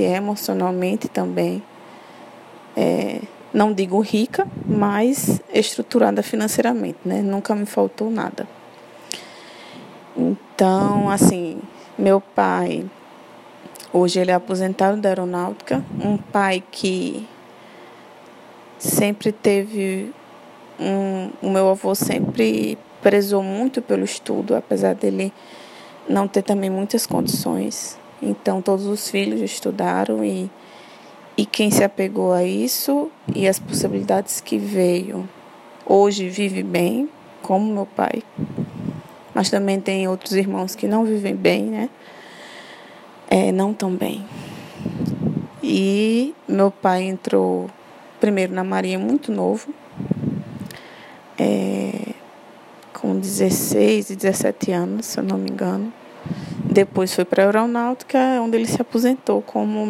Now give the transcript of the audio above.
emocionalmente também. É, não digo rica, mas estruturada financeiramente, né? Nunca me faltou nada. Então, assim, meu pai, hoje ele é aposentado da aeronáutica, um pai que sempre teve um, o meu avô sempre prezou muito pelo estudo, apesar dele não ter também muitas condições. Então todos os filhos estudaram e e quem se apegou a isso e as possibilidades que veio hoje vive bem, como meu pai. Mas também tem outros irmãos que não vivem bem, né? É, não tão bem. E meu pai entrou primeiro na Marinha muito novo, é, com 16 e 17 anos, se eu não me engano. Depois foi para a aeronáutica, onde ele se aposentou como